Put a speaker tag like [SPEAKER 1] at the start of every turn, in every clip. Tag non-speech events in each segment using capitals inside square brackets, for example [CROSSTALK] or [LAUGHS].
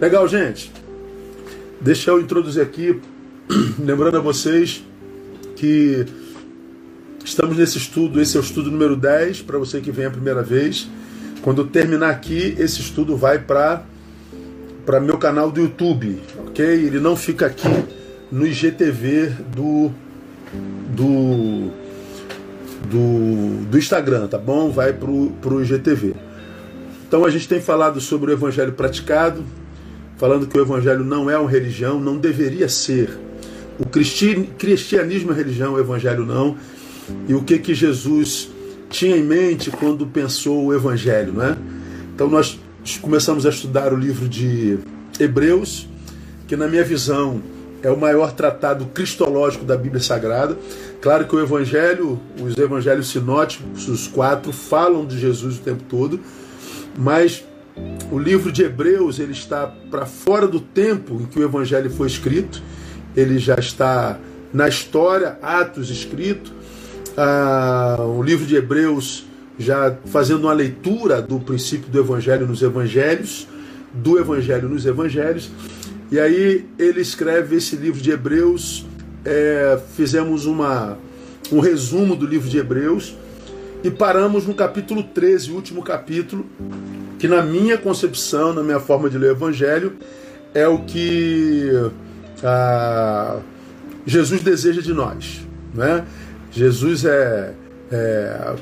[SPEAKER 1] Legal, gente. Deixa eu introduzir aqui, [CLEARS THROAT] lembrando a vocês que estamos nesse estudo, esse é o estudo número 10, para você que vem a primeira vez. Quando terminar aqui, esse estudo vai para para meu canal do YouTube, ok? Ele não fica aqui no IGTV do do do, do Instagram, tá bom? Vai pro pro IGTV. Então a gente tem falado sobre o evangelho praticado, falando que o evangelho não é uma religião, não deveria ser. O cristianismo é religião, o evangelho não. E o que que Jesus tinha em mente quando pensou o evangelho, não é? Então nós começamos a estudar o livro de Hebreus, que na minha visão é o maior tratado cristológico da Bíblia Sagrada. Claro que o Evangelho, os Evangelhos sinóticos, os quatro, falam de Jesus o tempo todo, mas o livro de Hebreus ele está para fora do tempo em que o Evangelho foi escrito. Ele já está na história, Atos escrito. Ah, o livro de Hebreus já fazendo uma leitura do princípio do Evangelho nos Evangelhos, do Evangelho nos Evangelhos. E aí ele escreve esse livro de Hebreus. É, fizemos uma, um resumo do livro de Hebreus e paramos no capítulo 13, último capítulo, que na minha concepção, na minha forma de ler o Evangelho, é o que ah, Jesus deseja de nós. Né? Jesus é, é,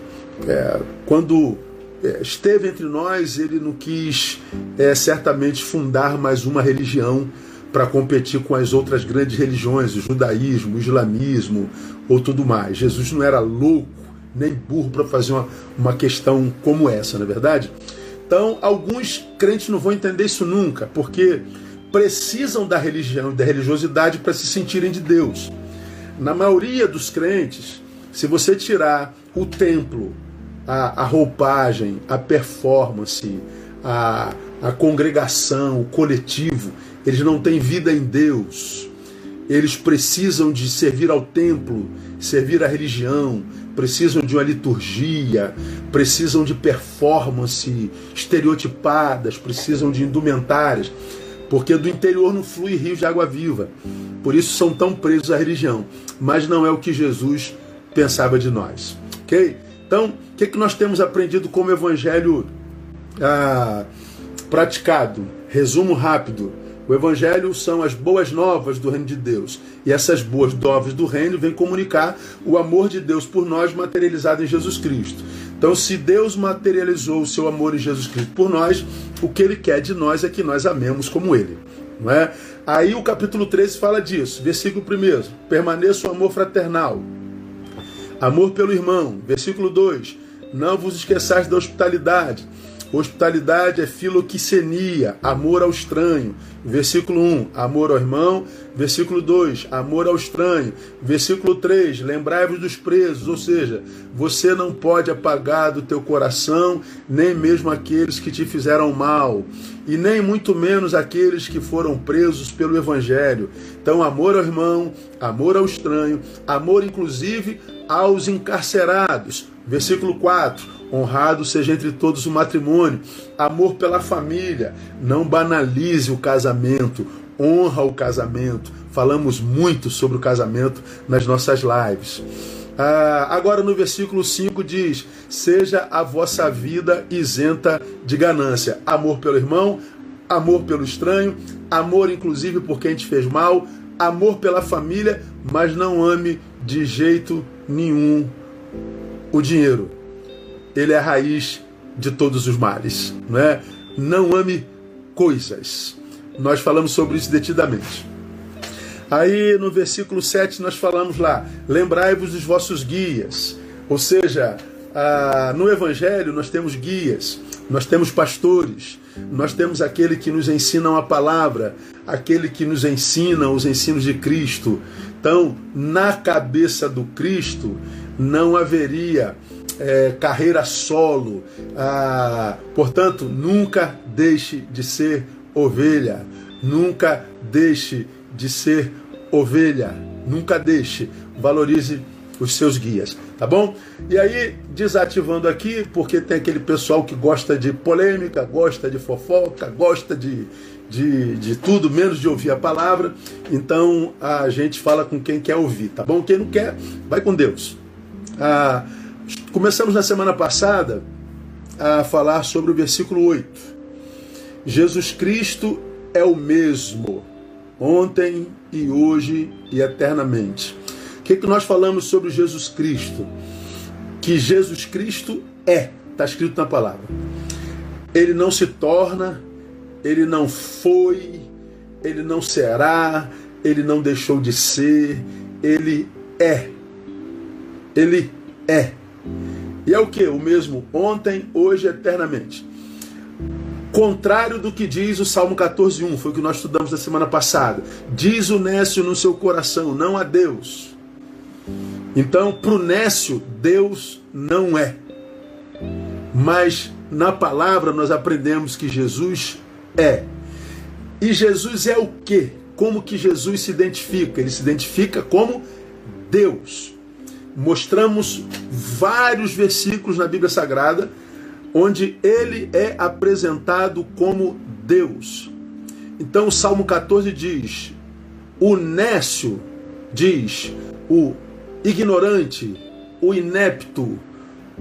[SPEAKER 1] é quando é, esteve entre nós, ele não quis é, certamente fundar mais uma religião para competir com as outras grandes religiões, o judaísmo, o islamismo ou tudo mais. Jesus não era louco nem burro para fazer uma, uma questão como essa, não é verdade? Então, alguns crentes não vão entender isso nunca, porque precisam da religião da religiosidade para se sentirem de Deus. Na maioria dos crentes, se você tirar o templo, a, a roupagem, a performance, a, a congregação, o coletivo, eles não têm vida em Deus. Eles precisam de servir ao templo, servir à religião, precisam de uma liturgia, precisam de performance estereotipadas, precisam de indumentárias, porque do interior não flui rio de água viva. Por isso são tão presos à religião. Mas não é o que Jesus pensava de nós. Ok? Então, o que, que nós temos aprendido como evangelho ah, praticado? Resumo rápido. O Evangelho são as boas novas do reino de Deus. E essas boas novas do reino vêm comunicar o amor de Deus por nós materializado em Jesus Cristo. Então, se Deus materializou o seu amor em Jesus Cristo por nós, o que ele quer de nós é que nós amemos como ele. Não é? Aí o capítulo 13 fala disso. Versículo 1: permaneça o amor fraternal. Amor pelo irmão. Versículo 2: Não vos esqueçais da hospitalidade Hospitalidade é filoquicenia, amor ao estranho. Versículo 1, amor ao irmão. Versículo 2, amor ao estranho. Versículo 3, lembrai-vos dos presos, ou seja, você não pode apagar do teu coração nem mesmo aqueles que te fizeram mal, e nem muito menos aqueles que foram presos pelo evangelho. Então, amor ao irmão, amor ao estranho, amor inclusive aos encarcerados. Versículo 4, Honrado seja entre todos o matrimônio, amor pela família, não banalize o casamento, honra o casamento. Falamos muito sobre o casamento nas nossas lives. Ah, agora no versículo 5 diz: Seja a vossa vida isenta de ganância. Amor pelo irmão, amor pelo estranho, amor inclusive por quem te fez mal, amor pela família, mas não ame de jeito nenhum o dinheiro ele é a raiz de todos os males. Não, é? não ame coisas. Nós falamos sobre isso detidamente. Aí no versículo 7 nós falamos lá: lembrai-vos dos vossos guias. Ou seja, ah, no Evangelho nós temos guias, nós temos pastores, nós temos aquele que nos ensina a palavra, aquele que nos ensina os ensinos de Cristo. Então, na cabeça do Cristo não haveria é, carreira solo. Ah, portanto, nunca deixe de ser ovelha. Nunca deixe de ser ovelha. Nunca deixe. Valorize os seus guias, tá bom? E aí, desativando aqui, porque tem aquele pessoal que gosta de polêmica, gosta de fofoca, gosta de, de, de tudo, menos de ouvir a palavra. Então a gente fala com quem quer ouvir, tá bom? Quem não quer, vai com Deus. Ah, começamos na semana passada a falar sobre o versículo 8. Jesus Cristo é o mesmo, ontem e hoje e eternamente. O que, que nós falamos sobre Jesus Cristo? Que Jesus Cristo é, está escrito na palavra. Ele não se torna, ele não foi, ele não será, ele não deixou de ser, ele é. Ele é. E é o que? O mesmo ontem, hoje, eternamente. Contrário do que diz o Salmo 14:1, foi o que nós estudamos na semana passada. Diz o nécio no seu coração, não a Deus. Então, para o nécio, Deus não é. Mas na palavra nós aprendemos que Jesus é. E Jesus é o quê? Como que Jesus se identifica? Ele se identifica como Deus. Mostramos vários versículos na Bíblia Sagrada onde ele é apresentado como Deus. Então o Salmo 14 diz: o nécio diz, o ignorante, o inepto,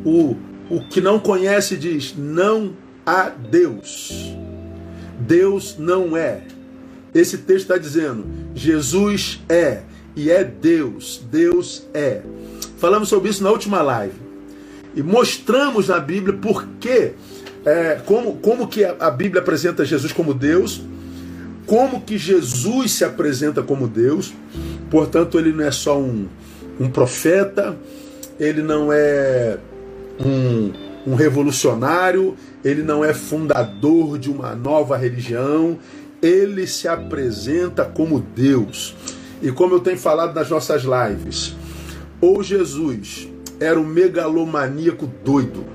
[SPEAKER 1] o, o que não conhece diz: não há Deus. Deus não é. Esse texto está dizendo: Jesus é e é Deus. Deus é. Falamos sobre isso na última live e mostramos na Bíblia por que, é, como, como que a Bíblia apresenta Jesus como Deus, como que Jesus se apresenta como Deus. Portanto, ele não é só um, um profeta, ele não é um, um revolucionário, ele não é fundador de uma nova religião, ele se apresenta como Deus. E como eu tenho falado nas nossas lives, ou Jesus era um megalomaníaco doido,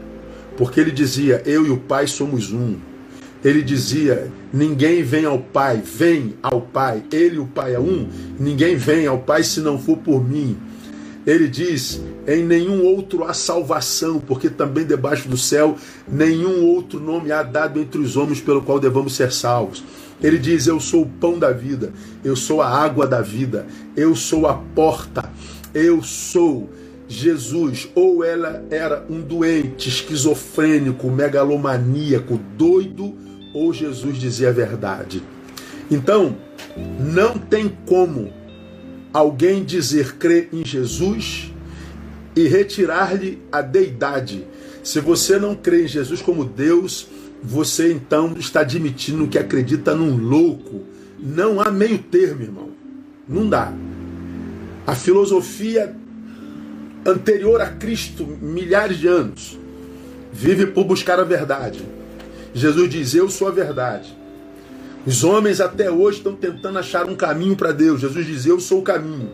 [SPEAKER 1] porque ele dizia: Eu e o Pai somos um. Ele dizia: Ninguém vem ao Pai, vem ao Pai. Ele e o Pai é um. Ninguém vem ao Pai se não for por mim. Ele diz: Em nenhum outro há salvação, porque também debaixo do céu nenhum outro nome há dado entre os homens pelo qual devamos ser salvos. Ele diz: Eu sou o pão da vida, eu sou a água da vida, eu sou a porta, eu sou Jesus, ou ela era um doente, esquizofrênico, megalomaníaco, doido, ou Jesus dizia a verdade. Então, não tem como alguém dizer crer em Jesus e retirar-lhe a deidade. Se você não crê em Jesus como Deus, você então está admitindo que acredita num louco. Não há meio termo, irmão. Não dá. A filosofia anterior a Cristo, milhares de anos, vive por buscar a verdade. Jesus diz: Eu sou a verdade. Os homens até hoje estão tentando achar um caminho para Deus. Jesus diz: Eu sou o caminho.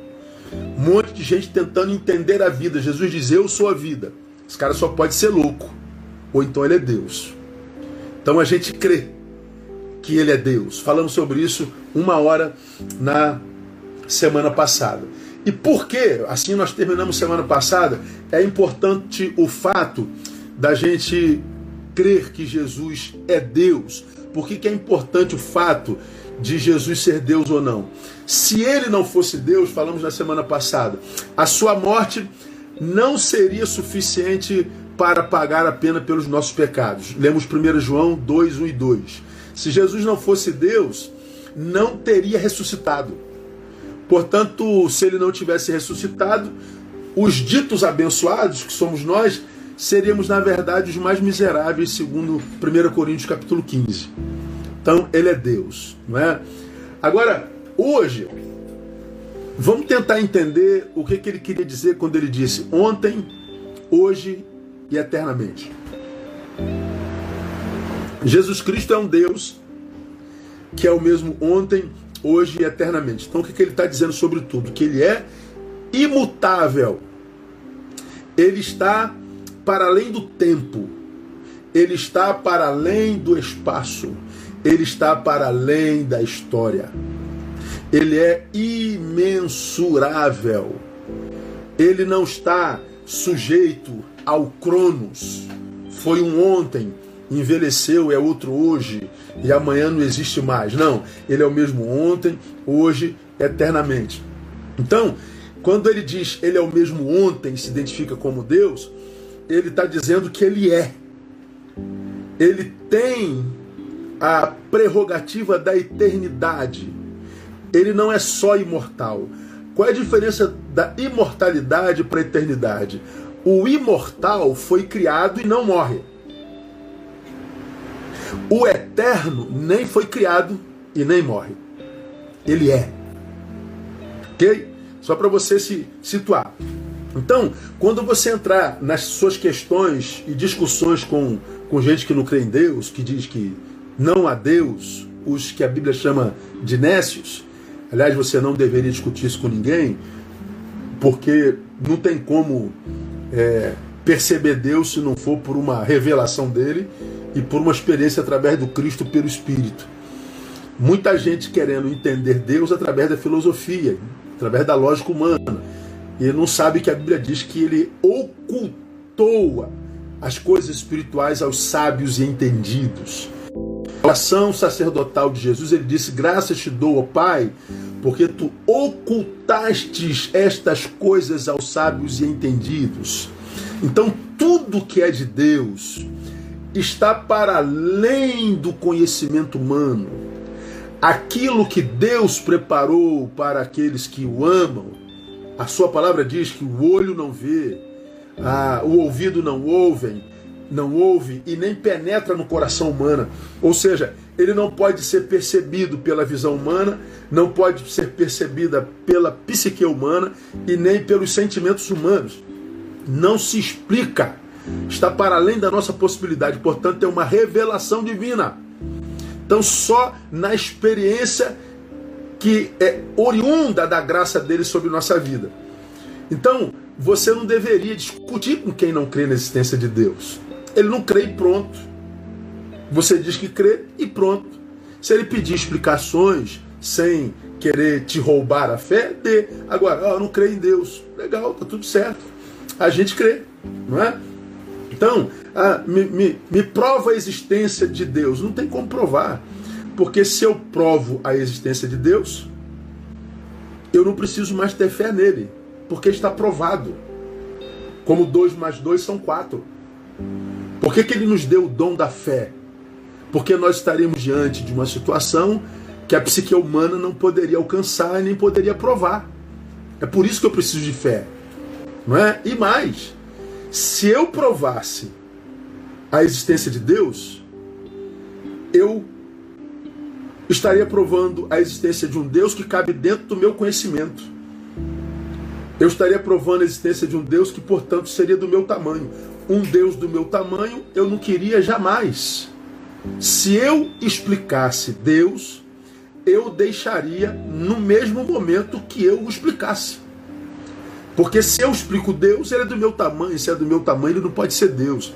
[SPEAKER 1] Um monte de gente tentando entender a vida. Jesus diz: Eu sou a vida. Esse cara só pode ser louco, ou então ele é Deus. Então a gente crê que ele é Deus. Falamos sobre isso uma hora na semana passada. E por que, assim nós terminamos semana passada, é importante o fato da gente crer que Jesus é Deus. Por que, que é importante o fato de Jesus ser Deus ou não? Se ele não fosse Deus, falamos na semana passada, a sua morte não seria suficiente para pagar a pena pelos nossos pecados. Lemos 1 João 2, 1 e 2. Se Jesus não fosse Deus, não teria ressuscitado. Portanto, se ele não tivesse ressuscitado, os ditos abençoados, que somos nós, seríamos na verdade os mais miseráveis, segundo 1 Coríntios capítulo 15. Então, ele é Deus, não é? Agora, hoje, vamos tentar entender o que, que ele queria dizer quando ele disse ontem, hoje e eternamente. Jesus Cristo é um Deus que é o mesmo ontem, hoje e eternamente. Então o que, que ele está dizendo sobre tudo? Que ele é imutável. Ele está para além do tempo. Ele está para além do espaço. Ele está para além da história. Ele é imensurável. Ele não está sujeito ao Cronos. Foi um ontem, envelheceu, é outro hoje e amanhã não existe mais. Não, ele é o mesmo ontem, hoje, eternamente. Então, quando ele diz ele é o mesmo ontem e se identifica como Deus, ele está dizendo que ele é. Ele tem a prerrogativa da eternidade. Ele não é só imortal. Qual é a diferença da imortalidade para a eternidade? O imortal foi criado e não morre. O eterno nem foi criado e nem morre. Ele é. Ok? Só para você se situar. Então, quando você entrar nas suas questões e discussões com, com gente que não crê em Deus, que diz que não há Deus, os que a Bíblia chama de nécios, aliás, você não deveria discutir isso com ninguém, porque não tem como é, perceber Deus se não for por uma revelação dele e por uma experiência através do Cristo pelo Espírito. Muita gente querendo entender Deus através da filosofia, através da lógica humana, e não sabe que a Bíblia diz que ele ocultou as coisas espirituais aos sábios e entendidos. A oração sacerdotal de Jesus, ele disse: Graças te dou, ó Pai, porque tu ocultastes estas coisas aos sábios e entendidos. Então, tudo que é de Deus está para além do conhecimento humano. Aquilo que Deus preparou para aqueles que o amam, a sua palavra diz que o olho não vê, a, o ouvido não ouve, não ouve e nem penetra no coração humano. Ou seja, ele não pode ser percebido pela visão humana, não pode ser percebida pela psique humana e nem pelos sentimentos humanos. Não se explica. Está para além da nossa possibilidade, portanto, é uma revelação divina. Então, só na experiência que é oriunda da graça dele sobre nossa vida. Então, você não deveria discutir com quem não crê na existência de Deus. Ele não crê e pronto. Você diz que crê e pronto. Se ele pedir explicações sem querer te roubar a fé, dê. Agora, eu não creio em Deus. Legal, tá tudo certo. A gente crê, não é? Então, ah, me, me, me prova a existência de Deus. Não tem como provar. Porque se eu provo a existência de Deus, eu não preciso mais ter fé nele. Porque está provado. Como dois mais dois são quatro. Por que, que ele nos deu o dom da fé? Porque nós estaremos diante de uma situação que a psique humana não poderia alcançar e nem poderia provar. É por isso que eu preciso de fé. Não é? E mais, se eu provasse a existência de Deus, eu estaria provando a existência de um Deus que cabe dentro do meu conhecimento. Eu estaria provando a existência de um Deus que, portanto, seria do meu tamanho. Um Deus do meu tamanho eu não queria jamais. Se eu explicasse Deus, eu deixaria no mesmo momento que eu o explicasse. Porque se eu explico Deus, ele é do meu tamanho. Se é do meu tamanho, ele não pode ser Deus.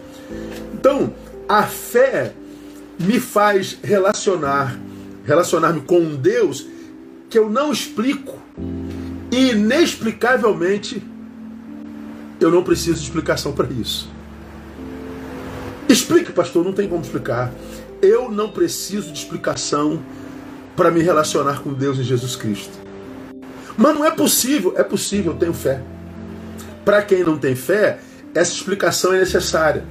[SPEAKER 1] Então, a fé me faz relacionar, relacionar-me com um Deus que eu não explico. E inexplicavelmente eu não preciso de explicação para isso. Explique, pastor, não tem como explicar. Eu não preciso de explicação para me relacionar com Deus em Jesus Cristo. Mas não é possível. É possível, eu tenho fé. Para quem não tem fé, essa explicação é necessária.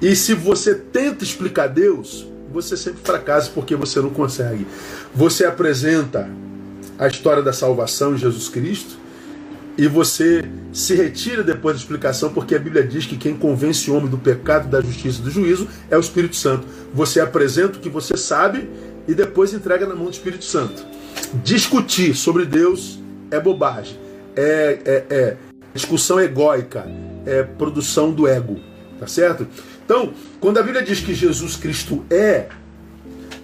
[SPEAKER 1] E se você tenta explicar Deus, você sempre fracassa porque você não consegue. Você apresenta a história da salvação em Jesus Cristo e você se retira depois da explicação, porque a Bíblia diz que quem convence o homem do pecado, da justiça e do juízo é o Espírito Santo. Você apresenta o que você sabe e depois entrega na mão do Espírito Santo. Discutir sobre Deus é bobagem, é, é, é discussão egóica, é produção do ego, tá certo? Então, quando a Bíblia diz que Jesus Cristo é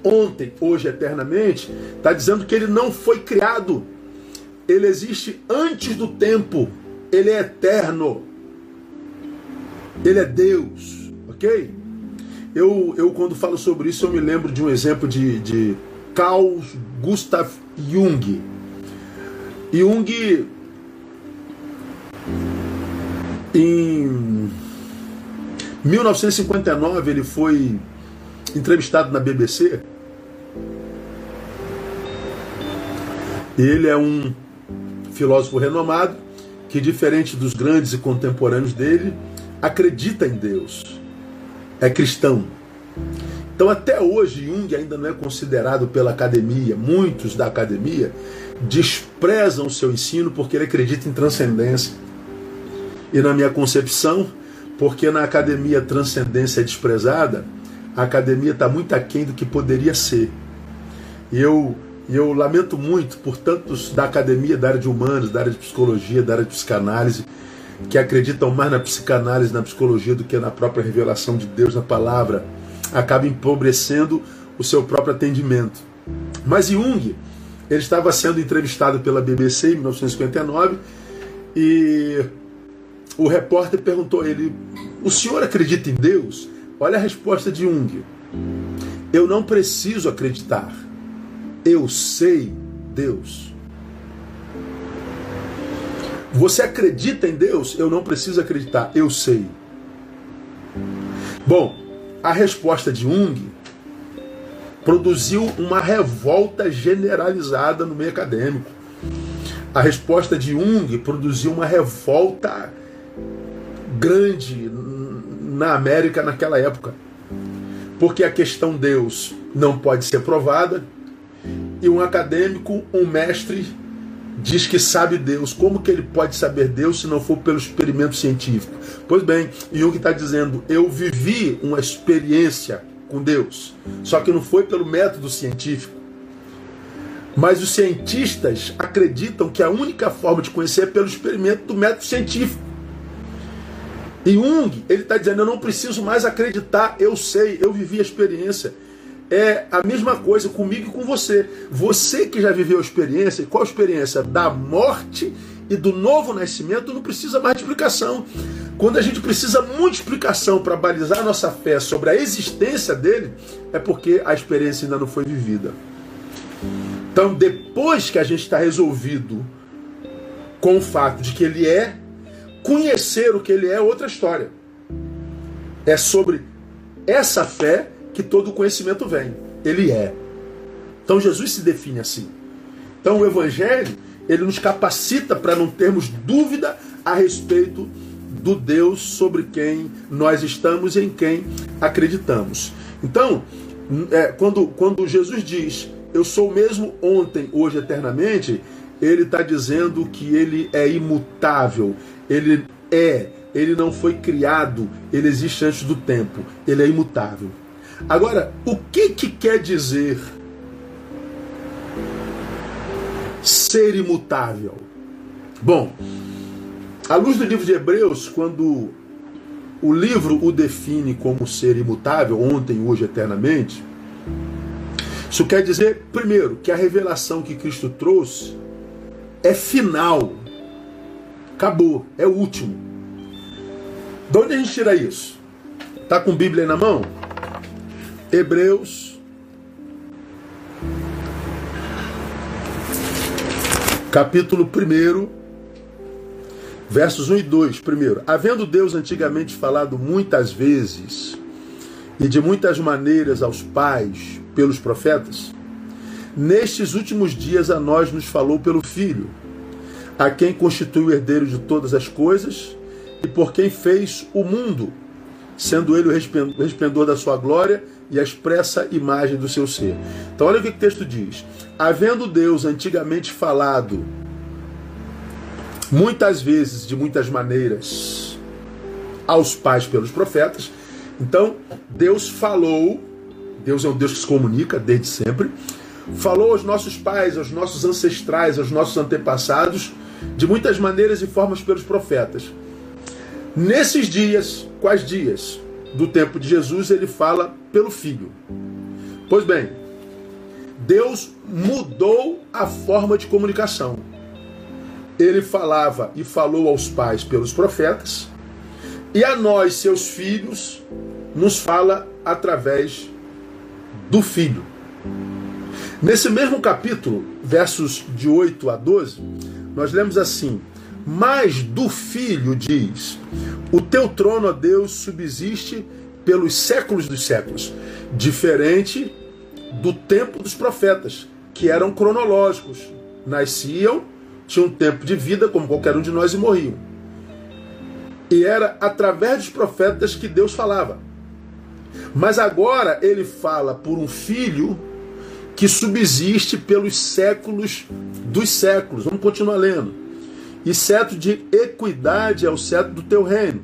[SPEAKER 1] ontem, hoje, eternamente, está dizendo que ele não foi criado, ele existe antes do tempo, ele é eterno, ele é Deus, ok? Eu, eu quando falo sobre isso, eu me lembro de um exemplo de, de Carl Gustav Jung. Jung, em Em 1959 ele foi entrevistado na BBC. Ele é um filósofo renomado que, diferente dos grandes e contemporâneos dele, acredita em Deus. É cristão. Então, até hoje, Jung ainda não é considerado pela academia. Muitos da academia desprezam o seu ensino porque ele acredita em transcendência. E na minha concepção, porque na academia a transcendência é desprezada, a academia está muito aquém do que poderia ser. E eu, eu lamento muito por tantos da academia, da área de humanos, da área de psicologia, da área de psicanálise, que acreditam mais na psicanálise, na psicologia, do que na própria revelação de Deus na palavra, acaba empobrecendo o seu próprio atendimento. Mas Jung, ele estava sendo entrevistado pela BBC em 1959 e o repórter perguntou a ele: O senhor acredita em Deus? Olha a resposta de Jung. Eu não preciso acreditar. Eu sei Deus. Você acredita em Deus? Eu não preciso acreditar. Eu sei. Bom, a resposta de Jung produziu uma revolta generalizada no meio acadêmico. A resposta de Jung produziu uma revolta grande na América naquela época. Porque a questão Deus não pode ser provada e um acadêmico, um mestre, diz que sabe Deus. Como que ele pode saber Deus se não for pelo experimento científico? Pois bem, Jung está dizendo: eu vivi uma experiência com Deus, só que não foi pelo método científico. Mas os cientistas acreditam que a única forma de conhecer é pelo experimento do método científico. E Jung, ele está dizendo: eu não preciso mais acreditar, eu sei, eu vivi a experiência. É a mesma coisa comigo e com você. Você que já viveu a experiência, qual a experiência? Da morte e do novo nascimento, não precisa mais de explicação. Quando a gente precisa muito de explicação para balizar a nossa fé sobre a existência dele, é porque a experiência ainda não foi vivida. Então, depois que a gente está resolvido com o fato de que ele é, Conhecer o que ele é outra história. É sobre essa fé que todo conhecimento vem. Ele é. Então Jesus se define assim. Então o evangelho, ele nos capacita para não termos dúvida a respeito do Deus sobre quem nós estamos e em quem acreditamos. Então, é, quando, quando Jesus diz, eu sou o mesmo ontem, hoje, eternamente, ele está dizendo que ele é imutável, ele é, ele não foi criado, ele existe antes do tempo, ele é imutável. Agora, o que, que quer dizer ser imutável? Bom, à luz do livro de Hebreus, quando o livro o define como ser imutável, ontem, hoje, eternamente, isso quer dizer, primeiro, que a revelação que Cristo trouxe é final. Acabou, é o último. De onde a gente tira isso? Tá com Bíblia na mão? Hebreus capítulo 1, versos 1 e 2. Primeiro, havendo Deus antigamente falado muitas vezes e de muitas maneiras aos pais pelos profetas, Nestes últimos dias a nós nos falou pelo Filho, a quem constitui o herdeiro de todas as coisas e por quem fez o mundo, sendo ele o resplendor da sua glória e a expressa imagem do seu ser. Então olha o que o texto diz. Havendo Deus antigamente falado muitas vezes, de muitas maneiras, aos pais pelos profetas, então Deus falou, Deus é um Deus que se comunica desde sempre, falou aos nossos pais, aos nossos ancestrais, aos nossos antepassados, de muitas maneiras e formas pelos profetas. Nesses dias, quais dias? Do tempo de Jesus, ele fala pelo Filho. Pois bem, Deus mudou a forma de comunicação. Ele falava e falou aos pais pelos profetas, e a nós, seus filhos, nos fala através do Filho. Nesse mesmo capítulo, versos de 8 a 12, nós lemos assim: Mas do filho diz: O teu trono, ó Deus, subsiste pelos séculos dos séculos, diferente do tempo dos profetas, que eram cronológicos. Nasciam, tinham tempo de vida, como qualquer um de nós, e morriam. E era através dos profetas que Deus falava. Mas agora ele fala por um filho que subsiste pelos séculos dos séculos. Vamos continuar lendo. E cetro de equidade é o cetro do teu reino.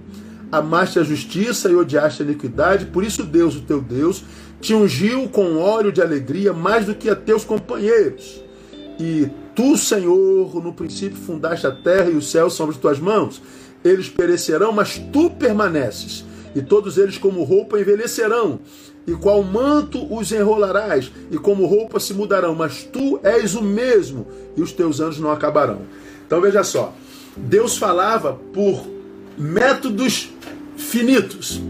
[SPEAKER 1] Amaste a justiça e odiaste a iniquidade, por isso Deus, o teu Deus, te ungiu com óleo de alegria mais do que a teus companheiros. E tu, Senhor, no princípio fundaste a terra e os céus são as tuas mãos. Eles perecerão, mas tu permaneces. E todos eles, como roupa, envelhecerão. E qual manto os enrolarás, e como roupa se mudarão, mas tu és o mesmo, e os teus anos não acabarão. Então veja só, Deus falava por métodos finitos,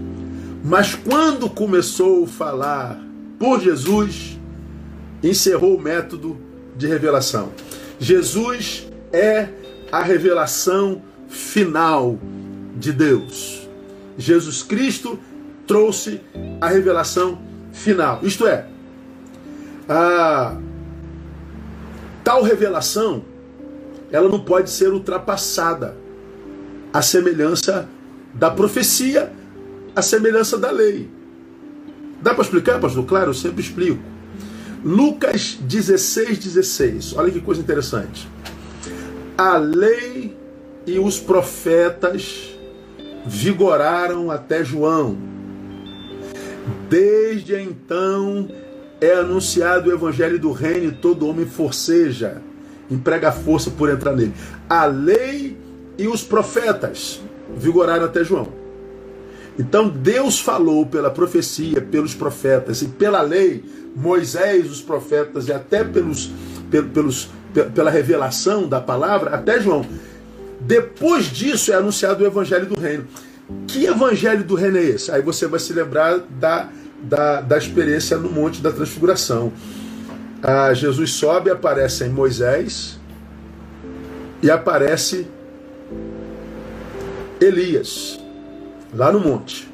[SPEAKER 1] mas quando começou a falar por Jesus, encerrou o método de revelação. Jesus é a revelação final de Deus. Jesus Cristo trouxe a revelação final. Isto é, a tal revelação ela não pode ser ultrapassada. A semelhança da profecia, a semelhança da lei. Dá para explicar, pastor? Claro, eu sempre explico. Lucas 16, 16. Olha que coisa interessante. A lei e os profetas vigoraram até João. Desde então é anunciado o evangelho do reino e todo homem forceja, emprega força por entrar nele. A lei e os profetas vigoraram até João. Então Deus falou pela profecia, pelos profetas e pela lei, Moisés, os profetas e até pelos, pelos, pela revelação da palavra, até João. Depois disso é anunciado o evangelho do reino. Que evangelho do reino é esse? Aí você vai se lembrar da, da, da experiência no Monte da Transfiguração. Ah, Jesus sobe, aparece em Moisés e aparece Elias, lá no monte.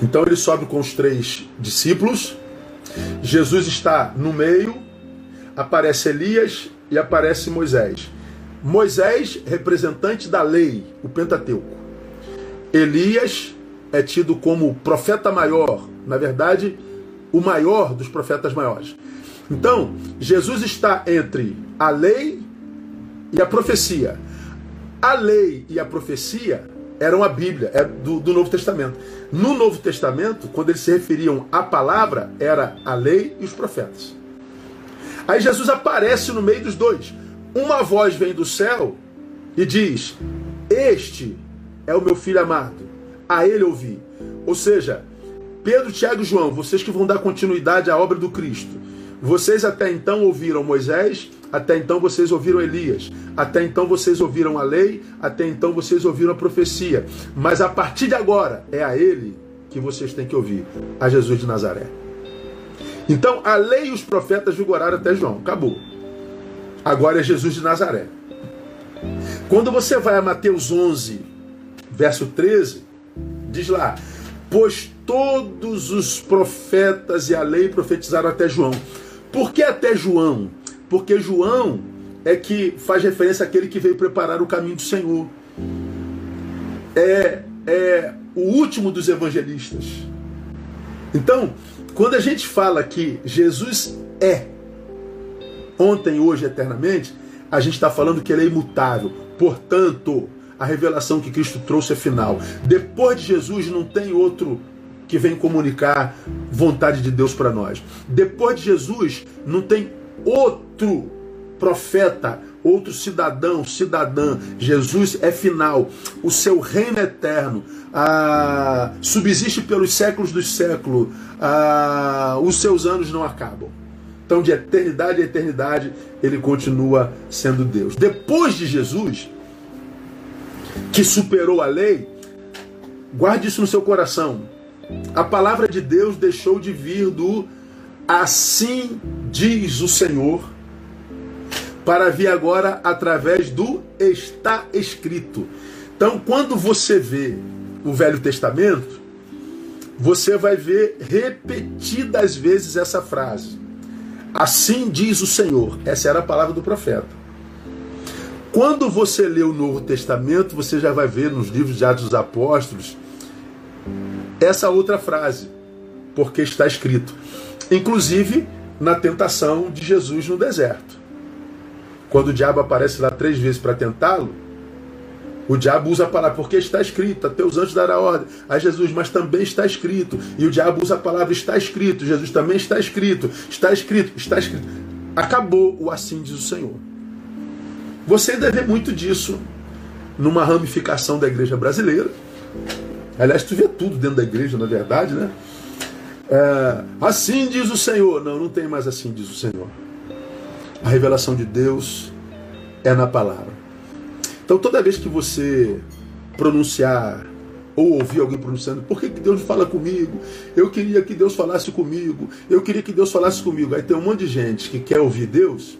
[SPEAKER 1] Então ele sobe com os três discípulos, Jesus está no meio, aparece Elias e aparece Moisés. Moisés, representante da lei, o Pentateuco. Elias é tido como profeta maior, na verdade, o maior dos profetas maiores. Então, Jesus está entre a lei e a profecia. A lei e a profecia eram a Bíblia, é do, do Novo Testamento. No Novo Testamento, quando eles se referiam à palavra, era a lei e os profetas. Aí Jesus aparece no meio dos dois. Uma voz vem do céu e diz: Este é o meu filho amado, a ele ouvi. Ou seja, Pedro, Tiago e João, vocês que vão dar continuidade à obra do Cristo. Vocês até então ouviram Moisés, até então vocês ouviram Elias, até então vocês ouviram a lei, até então vocês ouviram a profecia. Mas a partir de agora é a ele que vocês têm que ouvir, a Jesus de Nazaré. Então a lei e os profetas vigoraram até João, acabou. Agora é Jesus de Nazaré. Quando você vai a Mateus 11, verso 13, diz lá: Pois todos os profetas e a lei profetizaram até João. Por que até João? Porque João é que faz referência àquele que veio preparar o caminho do Senhor. É, é o último dos evangelistas. Então, quando a gente fala que Jesus é ontem, hoje, eternamente, a gente está falando que ele é imutável. Portanto, a revelação que Cristo trouxe é final. Depois de Jesus não tem outro que vem comunicar vontade de Deus para nós. Depois de Jesus não tem outro profeta, outro cidadão, cidadã. Jesus é final. O seu reino é eterno. Ah, subsiste pelos séculos dos séculos. Ah, os seus anos não acabam. Então, de eternidade a eternidade, ele continua sendo Deus. Depois de Jesus, que superou a lei, guarde isso no seu coração. A palavra de Deus deixou de vir do assim diz o Senhor, para vir agora através do está escrito. Então, quando você vê o Velho Testamento, você vai ver repetidas vezes essa frase. Assim diz o Senhor. Essa era a palavra do profeta. Quando você lê o Novo Testamento, você já vai ver nos livros de Atos dos Apóstolos essa outra frase, porque está escrito. Inclusive na tentação de Jesus no deserto. Quando o diabo aparece lá três vezes para tentá-lo, o diabo usa a palavra, porque está escrito, até os anjos dará ordem a Jesus, mas também está escrito. E o diabo usa a palavra, está escrito, Jesus também está escrito, está escrito, está escrito. Acabou o assim diz o Senhor. Você deve muito disso numa ramificação da igreja brasileira. Aliás, tu vê tudo dentro da igreja, na verdade, né? É, assim diz o Senhor. Não, não tem mais assim diz o Senhor. A revelação de Deus é na palavra. Então, toda vez que você pronunciar ou ouvir alguém pronunciando, por que, que Deus fala comigo? Eu queria que Deus falasse comigo. Eu queria que Deus falasse comigo. Aí tem um monte de gente que quer ouvir Deus,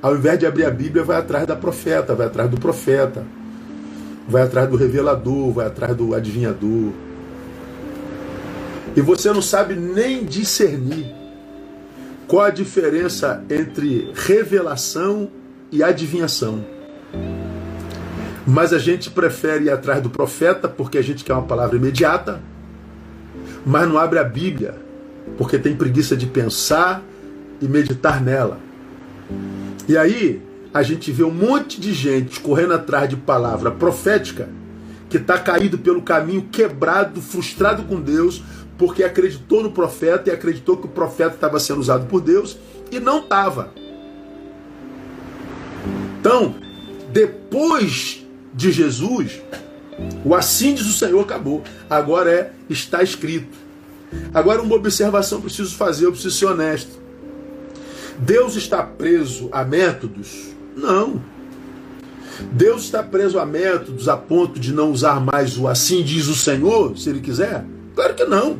[SPEAKER 1] ao invés de abrir a Bíblia, vai atrás da profeta, vai atrás do profeta vai atrás do revelador, vai atrás do adivinhador. E você não sabe nem discernir qual a diferença entre revelação e adivinhação. Mas a gente prefere ir atrás do profeta porque a gente quer uma palavra imediata, mas não abre a Bíblia porque tem preguiça de pensar e meditar nela. E aí, a gente vê um monte de gente correndo atrás de palavra profética que está caído pelo caminho, quebrado, frustrado com Deus, porque acreditou no profeta e acreditou que o profeta estava sendo usado por Deus e não estava. Então, depois de Jesus, o assim diz o Senhor acabou. Agora é está escrito. Agora uma observação preciso fazer, eu preciso ser honesto. Deus está preso a métodos não. Deus está preso a métodos a ponto de não usar mais o assim diz o Senhor, se ele quiser? Claro que não.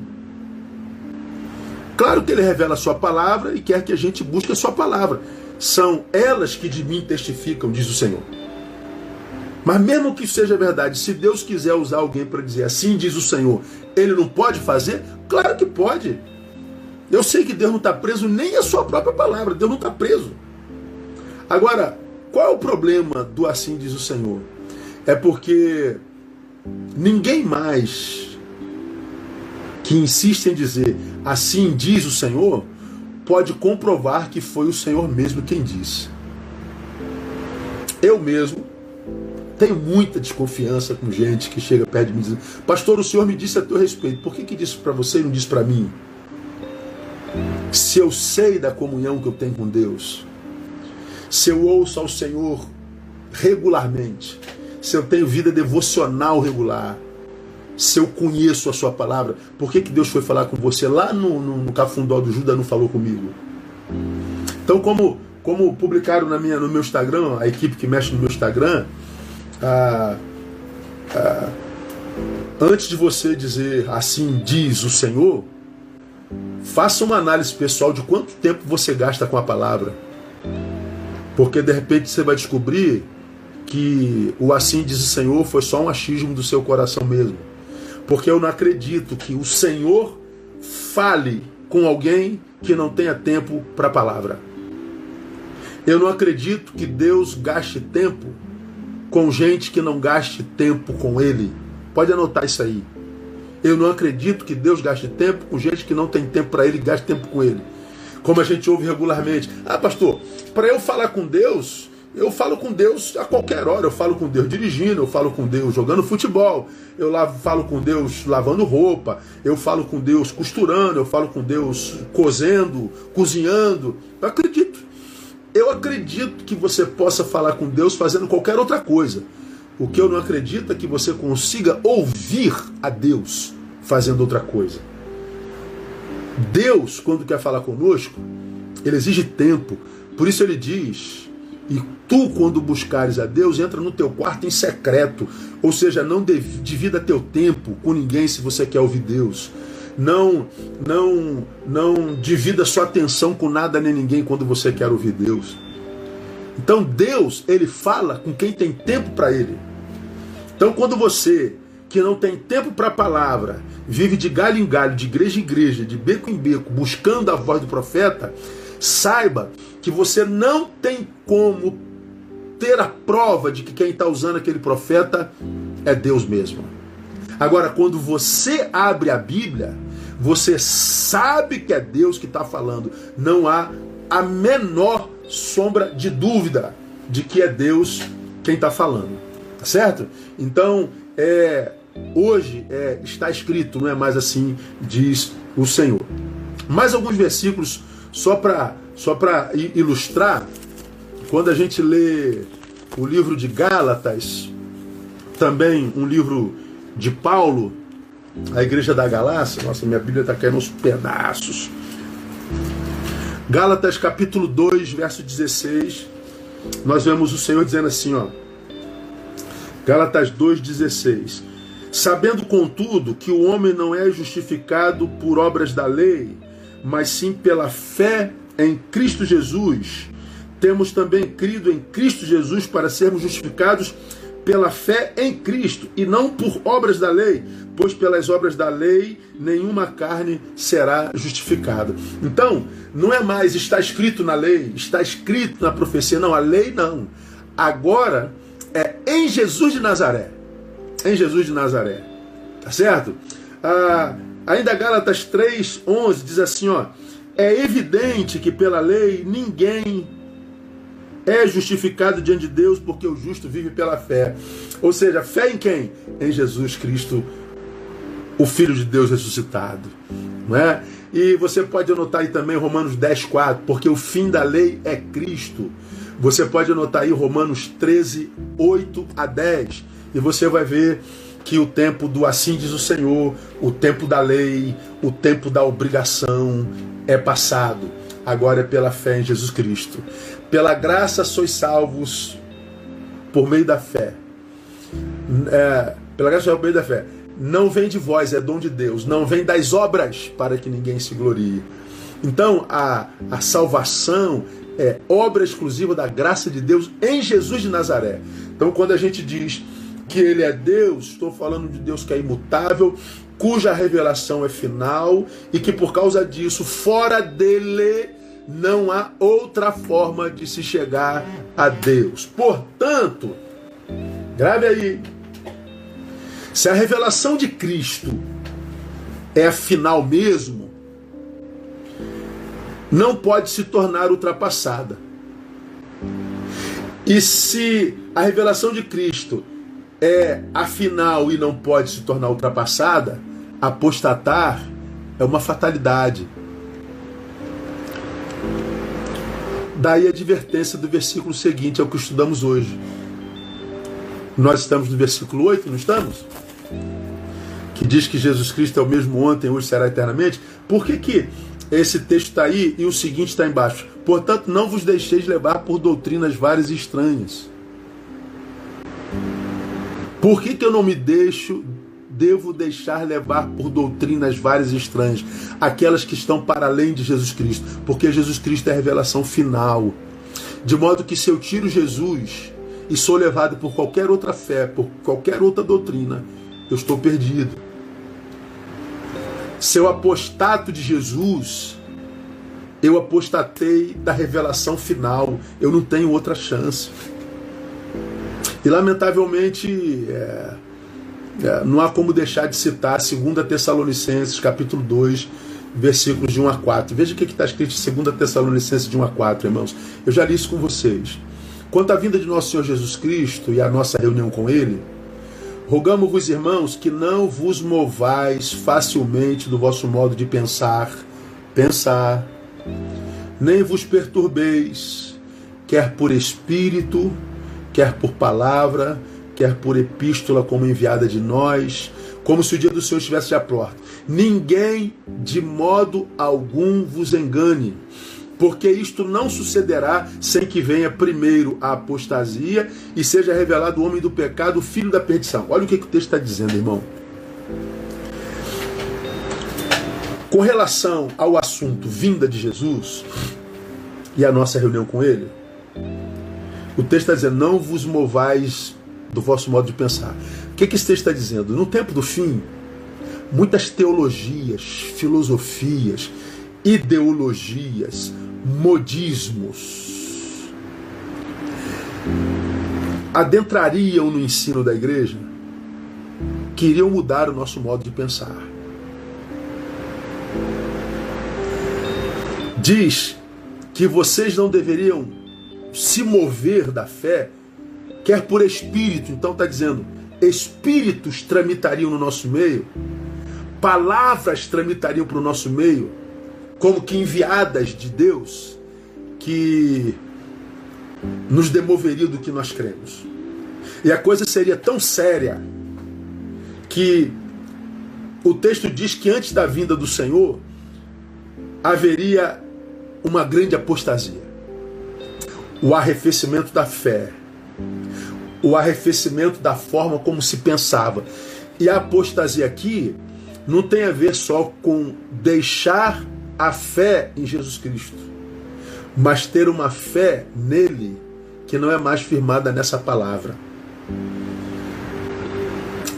[SPEAKER 1] Claro que ele revela a sua palavra e quer que a gente busque a sua palavra. São elas que de mim testificam, diz o Senhor. Mas mesmo que seja verdade, se Deus quiser usar alguém para dizer assim diz o Senhor, ele não pode fazer? Claro que pode. Eu sei que Deus não está preso nem a sua própria palavra, Deus não está preso. Agora, qual é o problema do assim diz o Senhor? É porque ninguém mais que insiste em dizer assim diz o Senhor pode comprovar que foi o Senhor mesmo quem disse. Eu mesmo tenho muita desconfiança com gente que chega perto de mim e diz: Pastor, o Senhor me disse a teu respeito. Por que, que disse para você e não disse para mim? Se eu sei da comunhão que eu tenho com Deus, se eu ouço ao Senhor regularmente, se eu tenho vida devocional regular, se eu conheço a sua palavra, por que, que Deus foi falar com você lá no, no, no cafundó do Judas não falou comigo? Então, como, como publicaram na minha, no meu Instagram, a equipe que mexe no meu Instagram, ah, ah, antes de você dizer assim diz o Senhor, faça uma análise pessoal de quanto tempo você gasta com a palavra. Porque de repente você vai descobrir que o assim diz o Senhor foi só um achismo do seu coração mesmo. Porque eu não acredito que o Senhor fale com alguém que não tenha tempo para a palavra. Eu não acredito que Deus gaste tempo com gente que não gaste tempo com Ele. Pode anotar isso aí. Eu não acredito que Deus gaste tempo com gente que não tem tempo para Ele e gaste tempo com Ele. Como a gente ouve regularmente. Ah, pastor, para eu falar com Deus, eu falo com Deus a qualquer hora. Eu falo com Deus dirigindo, eu falo com Deus jogando futebol, eu falo com Deus lavando roupa, eu falo com Deus costurando, eu falo com Deus cozendo, cozinhando. Eu acredito. Eu acredito que você possa falar com Deus fazendo qualquer outra coisa. O que eu não acredito é que você consiga ouvir a Deus fazendo outra coisa. Deus, quando quer falar conosco, ele exige tempo. Por isso ele diz: E tu, quando buscares a Deus, entra no teu quarto em secreto. Ou seja, não divida teu tempo com ninguém se você quer ouvir Deus. Não, não, não divida sua atenção com nada nem ninguém quando você quer ouvir Deus. Então Deus, ele fala com quem tem tempo para ele. Então quando você que não tem tempo para a palavra, vive de galho em galho, de igreja em igreja, de beco em beco, buscando a voz do profeta, saiba que você não tem como ter a prova de que quem está usando aquele profeta é Deus mesmo. Agora, quando você abre a Bíblia, você sabe que é Deus que está falando. Não há a menor sombra de dúvida de que é Deus quem está falando. Tá certo? Então, é, hoje é, está escrito, não é mais assim, diz o Senhor. Mais alguns versículos só para só ilustrar, quando a gente lê o livro de Gálatas, também um livro de Paulo, a igreja da Galácia, nossa, minha Bíblia está caindo aos pedaços. Gálatas capítulo 2, verso 16, nós vemos o Senhor dizendo assim, ó. Gálatas 2,16 Sabendo, contudo, que o homem não é justificado por obras da lei, mas sim pela fé em Cristo Jesus, temos também crido em Cristo Jesus para sermos justificados pela fé em Cristo e não por obras da lei, pois pelas obras da lei nenhuma carne será justificada. Então, não é mais está escrito na lei, está escrito na profecia, não, a lei não. Agora é em Jesus de Nazaré em Jesus de Nazaré. Tá certo? Ah, ainda Gálatas 3, 11 diz assim: ó, é evidente que pela lei ninguém é justificado diante de Deus, porque o justo vive pela fé. Ou seja, fé em quem? Em Jesus Cristo, o Filho de Deus ressuscitado. Não é? E você pode anotar aí também Romanos 10, 4, porque o fim da lei é Cristo. Você pode anotar aí Romanos 13, 8 a 10 e você vai ver que o tempo do assim diz o Senhor, o tempo da lei, o tempo da obrigação é passado. Agora é pela fé em Jesus Cristo. Pela graça sois salvos por meio da fé. É, pela graça por meio da fé. Não vem de vós, é dom de Deus. Não vem das obras para que ninguém se glorie. Então a, a salvação é obra exclusiva da graça de Deus em Jesus de Nazaré. Então quando a gente diz que ele é Deus, estou falando de Deus que é imutável, cuja revelação é final e que por causa disso, fora dele, não há outra forma de se chegar a Deus. Portanto, grave aí, se a revelação de Cristo é final mesmo, não pode se tornar ultrapassada. E se a revelação de Cristo é afinal e não pode se tornar ultrapassada, apostatar é uma fatalidade. Daí a advertência do versículo seguinte, é o que estudamos hoje. Nós estamos no versículo 8, não estamos? Que diz que Jesus Cristo é o mesmo ontem, hoje será eternamente. Por que, que esse texto está aí e o seguinte está embaixo? Portanto, não vos deixeis levar por doutrinas várias e estranhas por que, que eu não me deixo, devo deixar levar por doutrinas várias e estranhas, aquelas que estão para além de Jesus Cristo? Porque Jesus Cristo é a revelação final. De modo que se eu tiro Jesus e sou levado por qualquer outra fé, por qualquer outra doutrina, eu estou perdido. Se eu apostato de Jesus, eu apostatei da revelação final, eu não tenho outra chance. E lamentavelmente é, é, não há como deixar de citar 2 Tessalonicenses capítulo 2, versículos de 1 a 4. Veja o que está escrito em 2 Tessalonicenses de 1 a 4, irmãos. Eu já li isso com vocês. Quanto à vinda de nosso Senhor Jesus Cristo e a nossa reunião com Ele, rogamos-vos, irmãos, que não vos movais facilmente do vosso modo de pensar, pensar, nem vos perturbeis, quer por espírito, quer por palavra, quer por epístola como enviada de nós, como se o dia do Senhor estivesse à porta. Ninguém de modo algum vos engane, porque isto não sucederá sem que venha primeiro a apostasia e seja revelado o homem do pecado, o filho da perdição. Olha o que, que o texto está dizendo, irmão. Com relação ao assunto vinda de Jesus e a nossa reunião com ele, O texto está dizendo: não vos movais do vosso modo de pensar. O que, que esse texto está dizendo? No tempo do fim, muitas teologias, filosofias, ideologias, modismos adentrariam no ensino da igreja, queriam mudar o nosso modo de pensar. Diz que vocês não deveriam se mover da fé, quer por espírito, então está dizendo, espíritos tramitariam no nosso meio, palavras tramitariam para o nosso meio, como que enviadas de Deus, que nos demoveria do que nós cremos. E a coisa seria tão séria que o texto diz que antes da vinda do Senhor haveria uma grande apostasia. O arrefecimento da fé, o arrefecimento da forma como se pensava. E a apostasia aqui não tem a ver só com deixar a fé em Jesus Cristo, mas ter uma fé nele que não é mais firmada nessa palavra.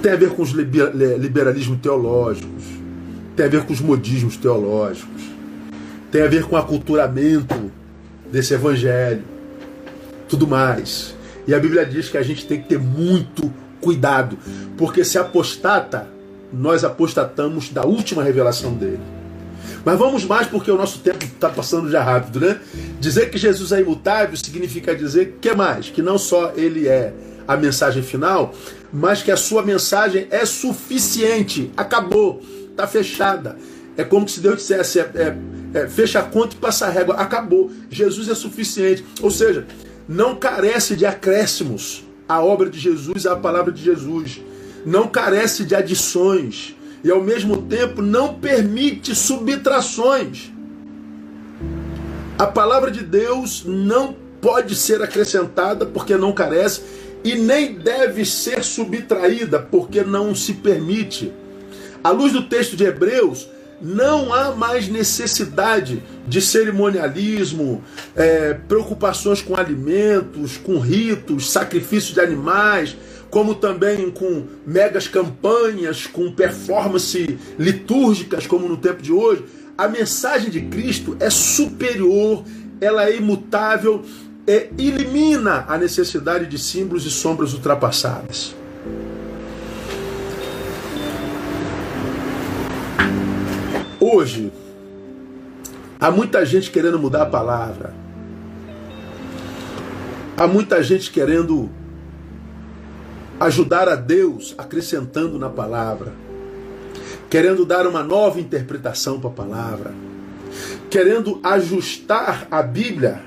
[SPEAKER 1] Tem a ver com os liberalismos teológicos, tem a ver com os modismos teológicos, tem a ver com o aculturamento desse evangelho, tudo mais. E a Bíblia diz que a gente tem que ter muito cuidado, porque se apostata, nós apostatamos da última revelação dele. Mas vamos mais porque o nosso tempo está passando já rápido, né? Dizer que Jesus é imutável significa dizer que mais? Que não só ele é a mensagem final, mas que a sua mensagem é suficiente. Acabou, está fechada. É como se Deus dissesse: é, é, é, fecha a conta e passa a régua. Acabou. Jesus é suficiente. Ou seja, não carece de acréscimos. A obra de Jesus a palavra de Jesus. Não carece de adições e ao mesmo tempo não permite subtrações. A palavra de Deus não pode ser acrescentada porque não carece e nem deve ser subtraída porque não se permite. À luz do texto de Hebreus, não há mais necessidade de cerimonialismo, é, preocupações com alimentos, com ritos, sacrifícios de animais como também com megas campanhas, com performance litúrgicas, como no tempo de hoje, a mensagem de Cristo é superior, ela é imutável, é, elimina a necessidade de símbolos e sombras ultrapassadas. Hoje, há muita gente querendo mudar a palavra, há muita gente querendo ajudar a Deus acrescentando na palavra, querendo dar uma nova interpretação para a palavra, querendo ajustar a Bíblia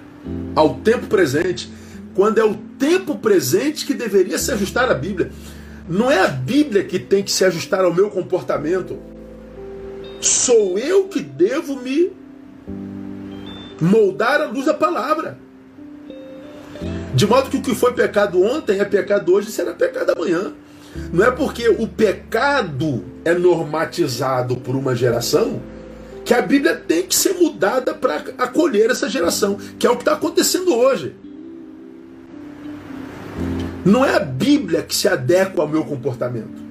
[SPEAKER 1] ao tempo presente, quando é o tempo presente que deveria se ajustar a Bíblia. Não é a Bíblia que tem que se ajustar ao meu comportamento. Sou eu que devo me moldar à luz da palavra. De modo que o que foi pecado ontem é pecado hoje e será pecado amanhã. Não é porque o pecado é normatizado por uma geração que a Bíblia tem que ser mudada para acolher essa geração, que é o que está acontecendo hoje. Não é a Bíblia que se adequa ao meu comportamento.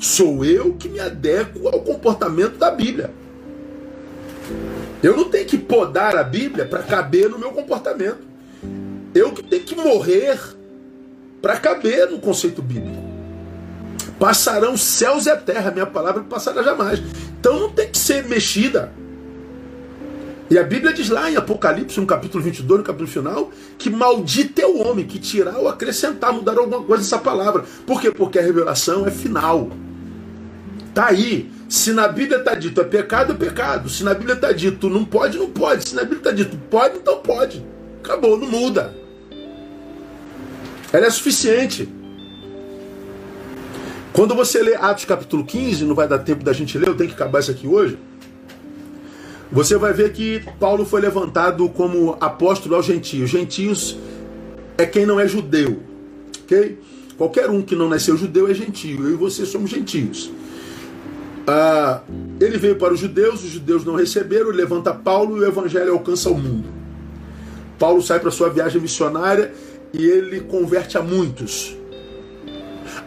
[SPEAKER 1] Sou eu que me adequo ao comportamento da Bíblia. Eu não tenho que podar a Bíblia para caber no meu comportamento. Eu que tenho que morrer para caber no conceito bíblico. Passarão céus e a terra, minha palavra passará jamais. Então não tem que ser mexida. E a Bíblia diz lá em Apocalipse, no capítulo 22, no capítulo final, que maldito é o homem que tirar ou acrescentar, mudar alguma coisa nessa palavra. Por quê? Porque a revelação é final. Tá aí. Se na Bíblia está dito é pecado, é pecado. Se na Bíblia está dito não pode, não pode. Se na Bíblia está dito pode, então pode. Acabou, não muda. Ela é suficiente. Quando você lê Atos capítulo 15, não vai dar tempo da gente ler, eu tenho que acabar isso aqui hoje. Você vai ver que Paulo foi levantado como apóstolo aos gentios. Gentios é quem não é judeu, ok? Qualquer um que não nasceu judeu é gentio. Eu e você somos gentios. Ah, ele veio para os judeus, os judeus não receberam, levanta Paulo e o evangelho alcança o mundo. Paulo sai para sua viagem missionária e ele converte a muitos.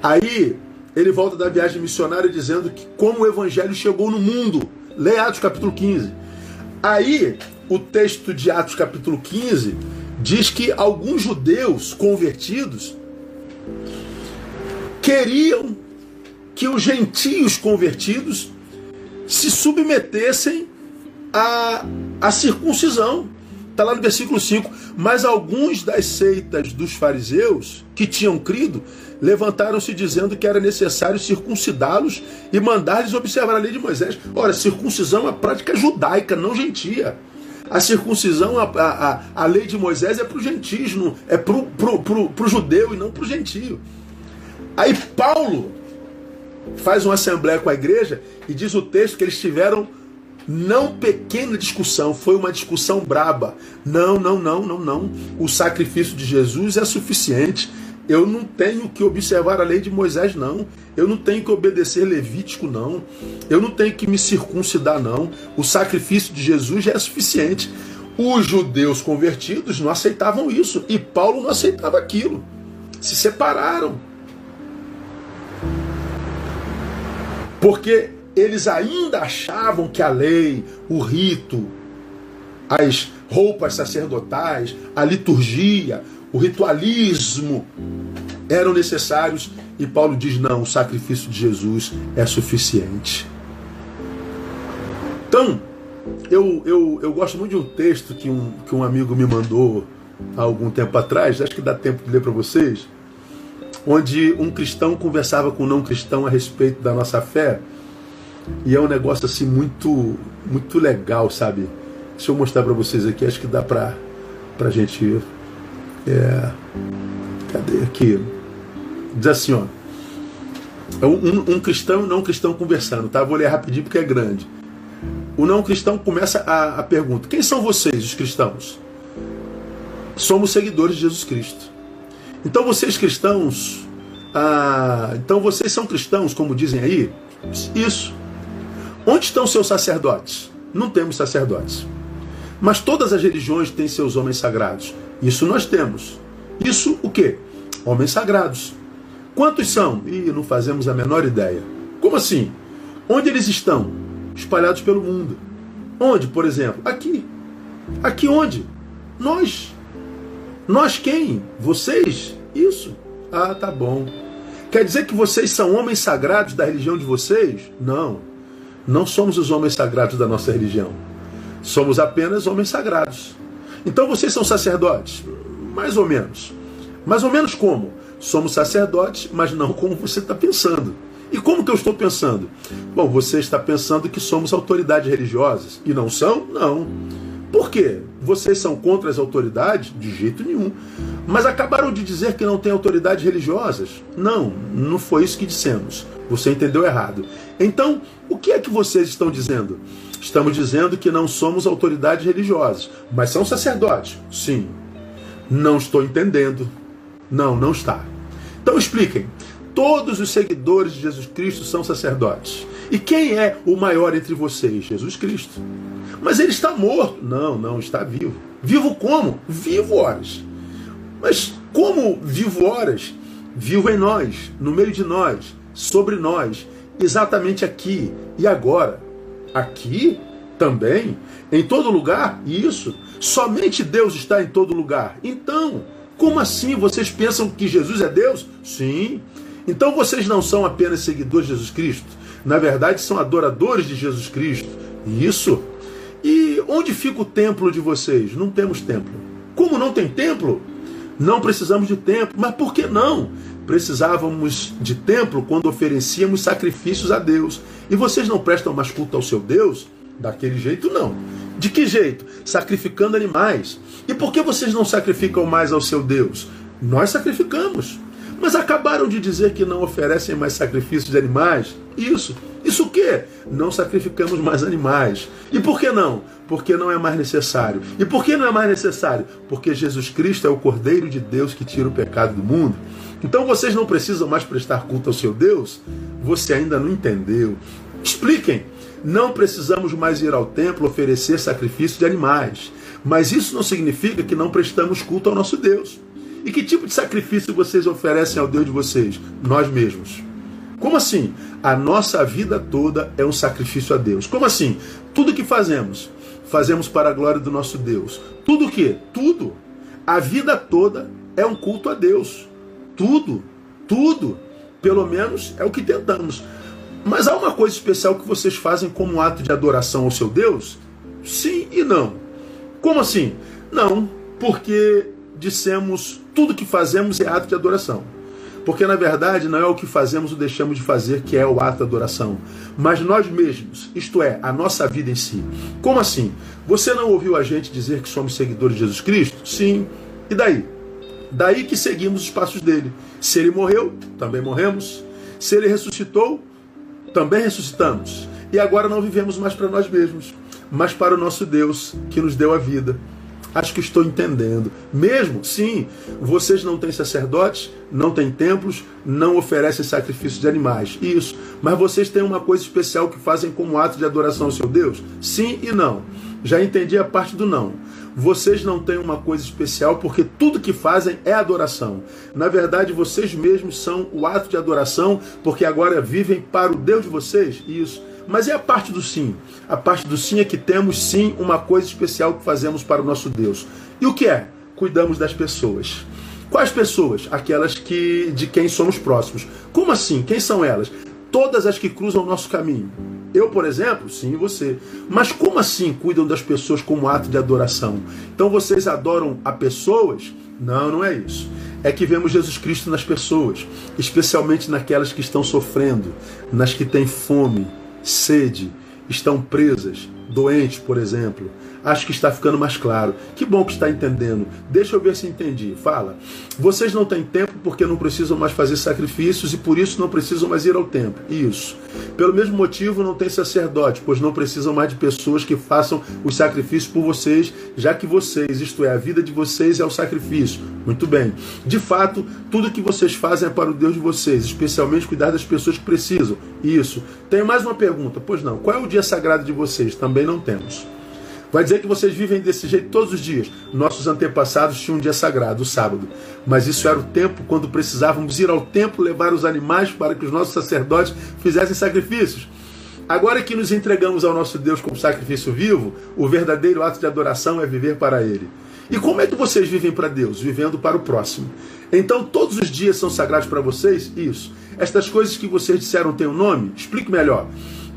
[SPEAKER 1] Aí ele volta da viagem missionária dizendo que como o evangelho chegou no mundo. Leia Atos capítulo 15. Aí o texto de Atos capítulo 15 diz que alguns judeus convertidos queriam que os gentios convertidos se submetessem à, à circuncisão. Está lá no versículo 5. Mas alguns das seitas dos fariseus que tinham crido levantaram-se dizendo que era necessário circuncidá-los e mandar-lhes observar a lei de Moisés. Ora, circuncisão é uma prática judaica, não gentia. A circuncisão, a, a, a lei de Moisés é para o gentios, é para o judeu e não para o gentio. Aí Paulo faz uma assembleia com a igreja e diz o texto que eles tiveram não pequena discussão, foi uma discussão braba. Não, não, não, não, não. O sacrifício de Jesus é suficiente. Eu não tenho que observar a lei de Moisés, não. Eu não tenho que obedecer Levítico, não. Eu não tenho que me circuncidar, não. O sacrifício de Jesus já é suficiente. Os judeus convertidos não aceitavam isso e Paulo não aceitava aquilo. Se separaram. Porque eles ainda achavam que a lei, o rito, as roupas sacerdotais, a liturgia, o ritualismo eram necessários e Paulo diz: não, o sacrifício de Jesus é suficiente. Então, eu, eu, eu gosto muito de um texto que um, que um amigo me mandou há algum tempo atrás, acho que dá tempo de ler para vocês, onde um cristão conversava com um não cristão a respeito da nossa fé e é um negócio assim muito, muito legal, sabe? Deixa eu mostrar para vocês aqui, acho que dá para a gente. É, cadê aqui? Diz assim, ó. É um, um cristão e um não cristão conversando, tá? Vou ler rapidinho porque é grande. O não cristão começa a, a pergunta: Quem são vocês, os cristãos? Somos seguidores de Jesus Cristo. Então vocês cristãos, ah, então vocês são cristãos, como dizem aí? Isso. Onde estão seus sacerdotes? Não temos sacerdotes. Mas todas as religiões têm seus homens sagrados. Isso nós temos. Isso o quê? Homens sagrados. Quantos são? Ih, não fazemos a menor ideia. Como assim? Onde eles estão? Espalhados pelo mundo. Onde, por exemplo? Aqui. Aqui onde? Nós. Nós quem? Vocês? Isso. Ah, tá bom. Quer dizer que vocês são homens sagrados da religião de vocês? Não. Não somos os homens sagrados da nossa religião. Somos apenas homens sagrados. Então vocês são sacerdotes? Mais ou menos. Mais ou menos como? Somos sacerdotes, mas não como você está pensando. E como que eu estou pensando? Bom, você está pensando que somos autoridades religiosas. E não são? Não. Por quê? Vocês são contra as autoridades? De jeito nenhum. Mas acabaram de dizer que não tem autoridades religiosas? Não, não foi isso que dissemos. Você entendeu errado. Então, o que é que vocês estão dizendo? Estamos dizendo que não somos autoridades religiosas, mas são sacerdotes. Sim. Não estou entendendo. Não, não está. Então expliquem. Todos os seguidores de Jesus Cristo são sacerdotes. E quem é o maior entre vocês? Jesus Cristo. Mas ele está morto. Não, não, está vivo. Vivo como? Vivo horas. Mas como vivo horas? Vivo em nós, no meio de nós, sobre nós, exatamente aqui e agora. Aqui também, em todo lugar, isso. Somente Deus está em todo lugar. Então, como assim vocês pensam que Jesus é Deus? Sim. Então vocês não são apenas seguidores de Jesus Cristo. Na verdade, são adoradores de Jesus Cristo. Isso. E onde fica o templo de vocês? Não temos templo. Como não tem templo? Não precisamos de templo. Mas por que não? precisávamos de templo quando oferecíamos sacrifícios a Deus. E vocês não prestam mais culto ao seu Deus? Daquele jeito, não. De que jeito? Sacrificando animais. E por que vocês não sacrificam mais ao seu Deus? Nós sacrificamos. Mas acabaram de dizer que não oferecem mais sacrifícios de animais. Isso. Isso o quê? Não sacrificamos mais animais. E por que não? Porque não é mais necessário. E por que não é mais necessário? Porque Jesus Cristo é o Cordeiro de Deus que tira o pecado do mundo. Então vocês não precisam mais prestar culto ao seu Deus? Você ainda não entendeu. Expliquem. Não precisamos mais ir ao templo oferecer sacrifício de animais. Mas isso não significa que não prestamos culto ao nosso Deus. E que tipo de sacrifício vocês oferecem ao Deus de vocês? Nós mesmos. Como assim? A nossa vida toda é um sacrifício a Deus. Como assim? Tudo que fazemos, fazemos para a glória do nosso Deus. Tudo o que? Tudo. A vida toda é um culto a Deus. Tudo. Tudo. Pelo menos é o que tentamos. Mas há uma coisa especial que vocês fazem como um ato de adoração ao seu Deus? Sim e não. Como assim? Não, porque dissemos tudo que fazemos é ato de adoração. Porque na verdade não é o que fazemos ou deixamos de fazer que é o ato de adoração, mas nós mesmos, isto é, a nossa vida em si. Como assim? Você não ouviu a gente dizer que somos seguidores de Jesus Cristo? Sim. E daí? Daí que seguimos os passos dele. Se ele morreu, também morremos. Se ele ressuscitou, também ressuscitamos. E agora não vivemos mais para nós mesmos, mas para o nosso Deus que nos deu a vida. Acho que estou entendendo. Mesmo, sim, vocês não têm sacerdotes, não têm templos, não oferecem sacrifícios de animais. Isso. Mas vocês têm uma coisa especial que fazem como ato de adoração ao seu Deus? Sim e não. Já entendi a parte do não. Vocês não têm uma coisa especial porque tudo que fazem é adoração. Na verdade, vocês mesmos são o ato de adoração porque agora vivem para o Deus de vocês. Isso. Mas é a parte do sim. A parte do sim é que temos sim uma coisa especial que fazemos para o nosso Deus. E o que é? Cuidamos das pessoas. Quais pessoas? Aquelas que de quem somos próximos. Como assim? Quem são elas? Todas as que cruzam o nosso caminho. Eu, por exemplo, sim, você. Mas como assim cuidam das pessoas como ato de adoração? Então vocês adoram a pessoas? Não, não é isso. É que vemos Jesus Cristo nas pessoas, especialmente naquelas que estão sofrendo, nas que têm fome, sede, estão presas, doentes, por exemplo. Acho que está ficando mais claro. Que bom que está entendendo. Deixa eu ver se entendi. Fala. Vocês não têm tempo porque não precisam mais fazer sacrifícios e por isso não precisam mais ir ao templo. Isso. Pelo mesmo motivo não tem sacerdote, pois não precisam mais de pessoas que façam os sacrifícios por vocês, já que vocês, isto é, a vida de vocês é o sacrifício. Muito bem. De fato, tudo que vocês fazem é para o Deus de vocês, especialmente cuidar das pessoas que precisam. Isso. Tenho mais uma pergunta. Pois não. Qual é o dia sagrado de vocês? Também não temos. Vai dizer que vocês vivem desse jeito todos os dias. Nossos antepassados tinham um dia sagrado, o sábado. Mas isso era o tempo quando precisávamos ir ao templo levar os animais para que os nossos sacerdotes fizessem sacrifícios. Agora que nos entregamos ao nosso Deus como sacrifício vivo, o verdadeiro ato de adoração é viver para Ele. E como é que vocês vivem para Deus? Vivendo para o próximo. Então todos os dias são sagrados para vocês? Isso. Estas coisas que vocês disseram têm um nome? Explique melhor.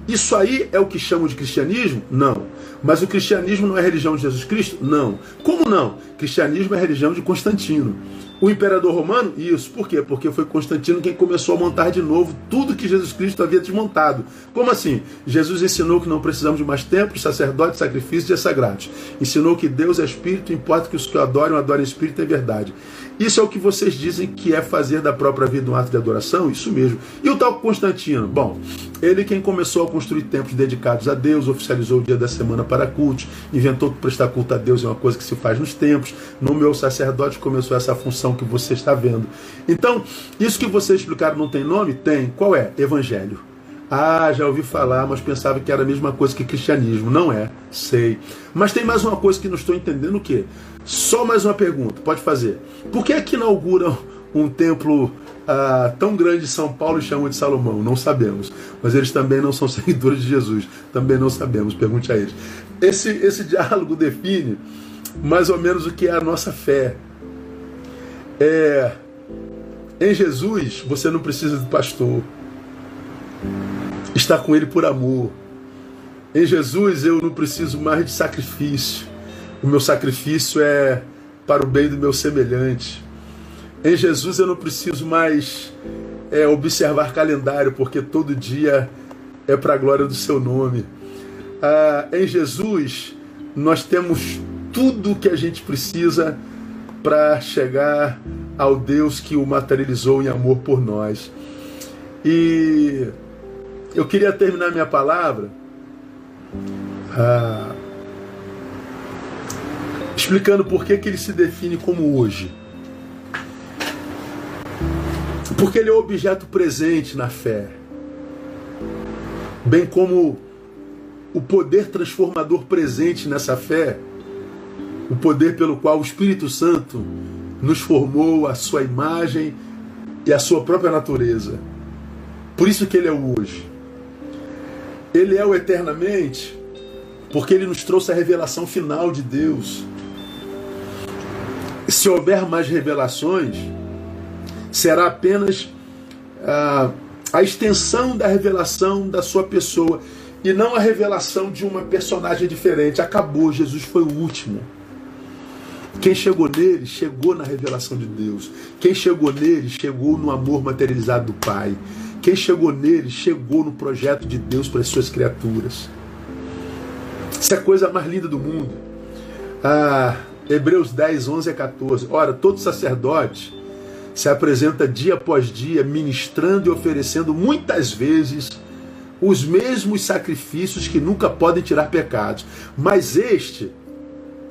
[SPEAKER 1] Isso aí é o que chamam de cristianismo? Não. Mas o cristianismo não é religião de Jesus Cristo? Não. Como não? Cristianismo é religião de Constantino. O imperador romano? Isso. Por quê? Porque foi Constantino quem começou a montar de novo tudo que Jesus Cristo havia desmontado. Como assim? Jesus ensinou que não precisamos de mais templos, sacerdotes, sacrifícios e sagrados. Ensinou que Deus é espírito, importa que os que o adoram, adorem espírito e verdade. Isso é o que vocês dizem que é fazer da própria vida um ato de adoração? Isso mesmo. E o tal Constantino? Bom, ele quem começou a construir templos dedicados a Deus, oficializou o dia da semana para cultos, inventou que prestar culto a Deus é uma coisa que se faz nos templos, nomeou sacerdote começou essa função que você está vendo. Então, isso que vocês explicaram não tem nome? Tem. Qual é? Evangelho. Ah, já ouvi falar, mas pensava que era a mesma coisa que cristianismo. Não é, sei. Mas tem mais uma coisa que não estou entendendo o quê? Só mais uma pergunta, pode fazer. Por que é que inauguram um templo ah, tão grande de São Paulo e chamam de Salomão? Não sabemos. Mas eles também não são [LAUGHS] seguidores de Jesus. Também não sabemos. Pergunte a eles. Esse, esse diálogo define mais ou menos o que é a nossa fé. É, em Jesus, você não precisa de pastor. Está com ele por amor. Em Jesus, eu não preciso mais de sacrifício o meu sacrifício é para o bem do meu semelhante. Em Jesus eu não preciso mais é, observar calendário, porque todo dia é para a glória do seu nome. Ah, em Jesus nós temos tudo o que a gente precisa para chegar ao Deus que o materializou em amor por nós. E eu queria terminar minha palavra. Ah, explicando por que, que ele se define como hoje. Porque ele é objeto presente na fé, bem como o poder transformador presente nessa fé, o poder pelo qual o Espírito Santo nos formou a sua imagem e a sua própria natureza. Por isso que ele é o hoje. Ele é o eternamente, porque ele nos trouxe a revelação final de Deus. Se houver mais revelações, será apenas ah, a extensão da revelação da sua pessoa e não a revelação de uma personagem diferente. Acabou, Jesus foi o último. Quem chegou nele, chegou na revelação de Deus. Quem chegou nele, chegou no amor materializado do Pai. Quem chegou nele, chegou no projeto de Deus para as suas criaturas. Isso é a coisa mais linda do mundo. Ah, Hebreus 10, 11 a 14. Ora, todo sacerdote se apresenta dia após dia, ministrando e oferecendo muitas vezes os mesmos sacrifícios que nunca podem tirar pecados. Mas este,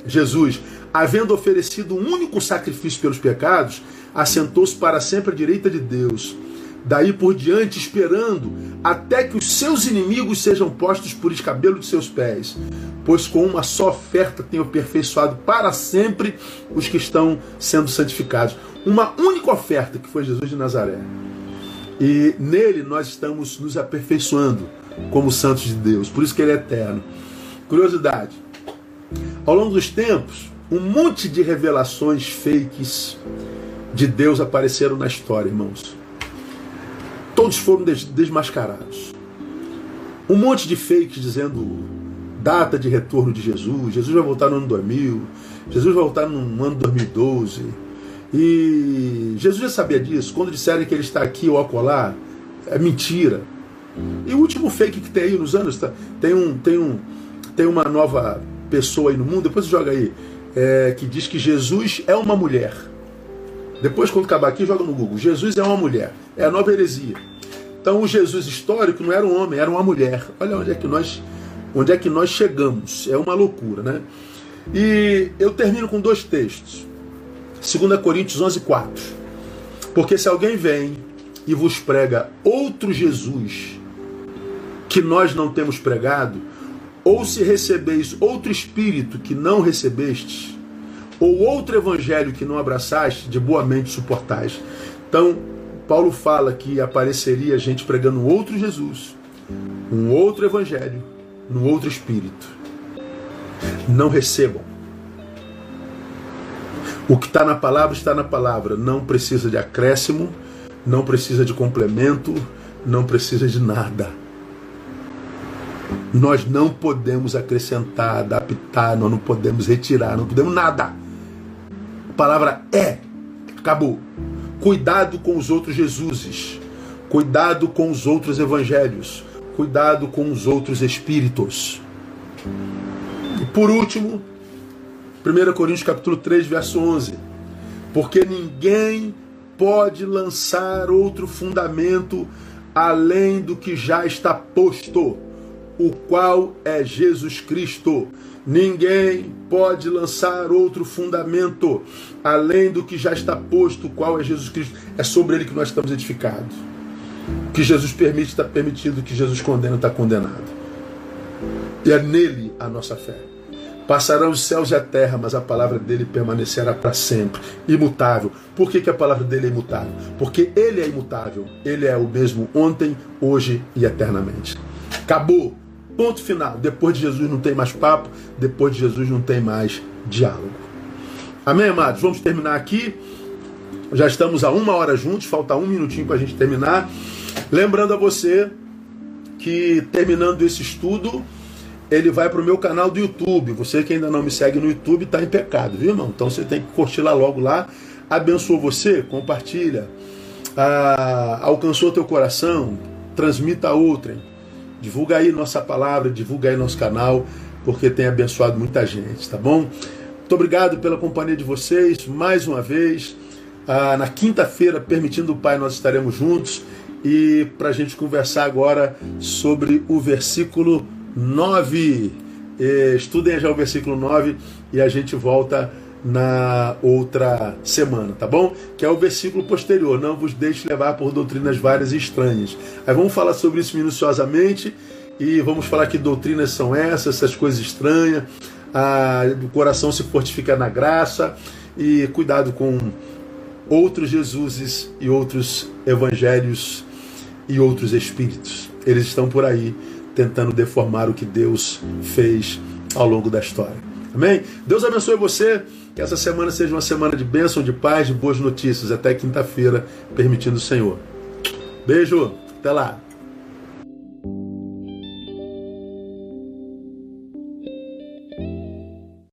[SPEAKER 1] Jesus, havendo oferecido um único sacrifício pelos pecados, assentou-se para sempre à direita de Deus. Daí por diante, esperando até que os seus inimigos sejam postos por escabelo de seus pés. Pois com uma só oferta tem aperfeiçoado para sempre os que estão sendo santificados. Uma única oferta que foi Jesus de Nazaré. E nele nós estamos nos aperfeiçoando como santos de Deus. Por isso que ele é eterno. Curiosidade. Ao longo dos tempos, um monte de revelações fakes de Deus apareceram na história, irmãos. Todos foram desmascarados. Um monte de fakes dizendo data de retorno de Jesus. Jesus vai voltar no ano 2000. Jesus vai voltar no ano 2012 e Jesus já sabia disso. Quando disserem que ele está aqui ou acolá, é mentira. E o último fake que tem aí nos anos, tá, tem, um, tem, um, tem uma nova pessoa aí no mundo, depois joga aí, é, que diz que Jesus é uma mulher. Depois, quando acabar aqui, joga no Google. Jesus é uma mulher. É a nova heresia. Então, o Jesus histórico não era um homem, era uma mulher. Olha onde é que nós, onde é que nós chegamos. É uma loucura, né? E eu termino com dois textos. 2 Coríntios 11, 4. Porque se alguém vem e vos prega outro Jesus que nós não temos pregado, ou se recebeis outro espírito que não recebestes, ou outro evangelho que não abraçaste, de boa mente suportais. Então, Paulo fala que apareceria gente pregando outro Jesus, um outro evangelho, num outro espírito. Não recebam. O que está na palavra está na palavra. Não precisa de acréscimo, não precisa de complemento, não precisa de nada. Nós não podemos acrescentar, adaptar, nós não podemos retirar, não podemos nada. Palavra é. Acabou. Cuidado com os outros Jesuses. Cuidado com os outros evangelhos. Cuidado com os outros espíritos. E por último, 1 Coríntios capítulo 3, verso 11. Porque ninguém pode lançar outro fundamento além do que já está posto, o qual é Jesus Cristo. Ninguém pode lançar outro fundamento além do que já está posto, qual é Jesus Cristo. É sobre ele que nós estamos edificados. O que Jesus permite está permitido, o que Jesus condena está condenado. E é nele a nossa fé. Passarão os céus e a terra, mas a palavra dele permanecerá para sempre, imutável. Por que, que a palavra dele é imutável? Porque ele é imutável. Ele é o mesmo ontem, hoje e eternamente. Acabou. Ponto final. Depois de Jesus não tem mais papo, depois de Jesus não tem mais diálogo. Amém, amados? Vamos terminar aqui. Já estamos a uma hora juntos, falta um minutinho para a gente terminar. Lembrando a você que terminando esse estudo, ele vai para o meu canal do YouTube. Você que ainda não me segue no YouTube está em pecado, viu, irmão? Então você tem que curtir lá logo lá. Abençoa você, compartilha. Ah, alcançou teu coração, transmita a outrem. Divulga aí nossa palavra, divulga aí nosso canal, porque tem abençoado muita gente, tá bom? Muito obrigado pela companhia de vocês, mais uma vez. Ah, na quinta-feira, permitindo o Pai, nós estaremos juntos e para a gente conversar agora sobre o versículo 9. Estudem já o versículo 9 e a gente volta na outra semana, tá bom? Que é o versículo posterior. Não vos deixe levar por doutrinas várias e estranhas. Aí vamos falar sobre isso minuciosamente e vamos falar que doutrinas são essas, essas coisas estranhas. Ah, o coração se fortifica na graça E cuidado com outros Jesuses e outros evangelhos e outros espíritos. Eles estão por aí tentando deformar o que Deus fez ao longo da história. Amém? Deus abençoe você. Que essa semana seja uma semana de bênção, de paz, de boas notícias. Até quinta-feira, permitindo o Senhor. Beijo. Até lá.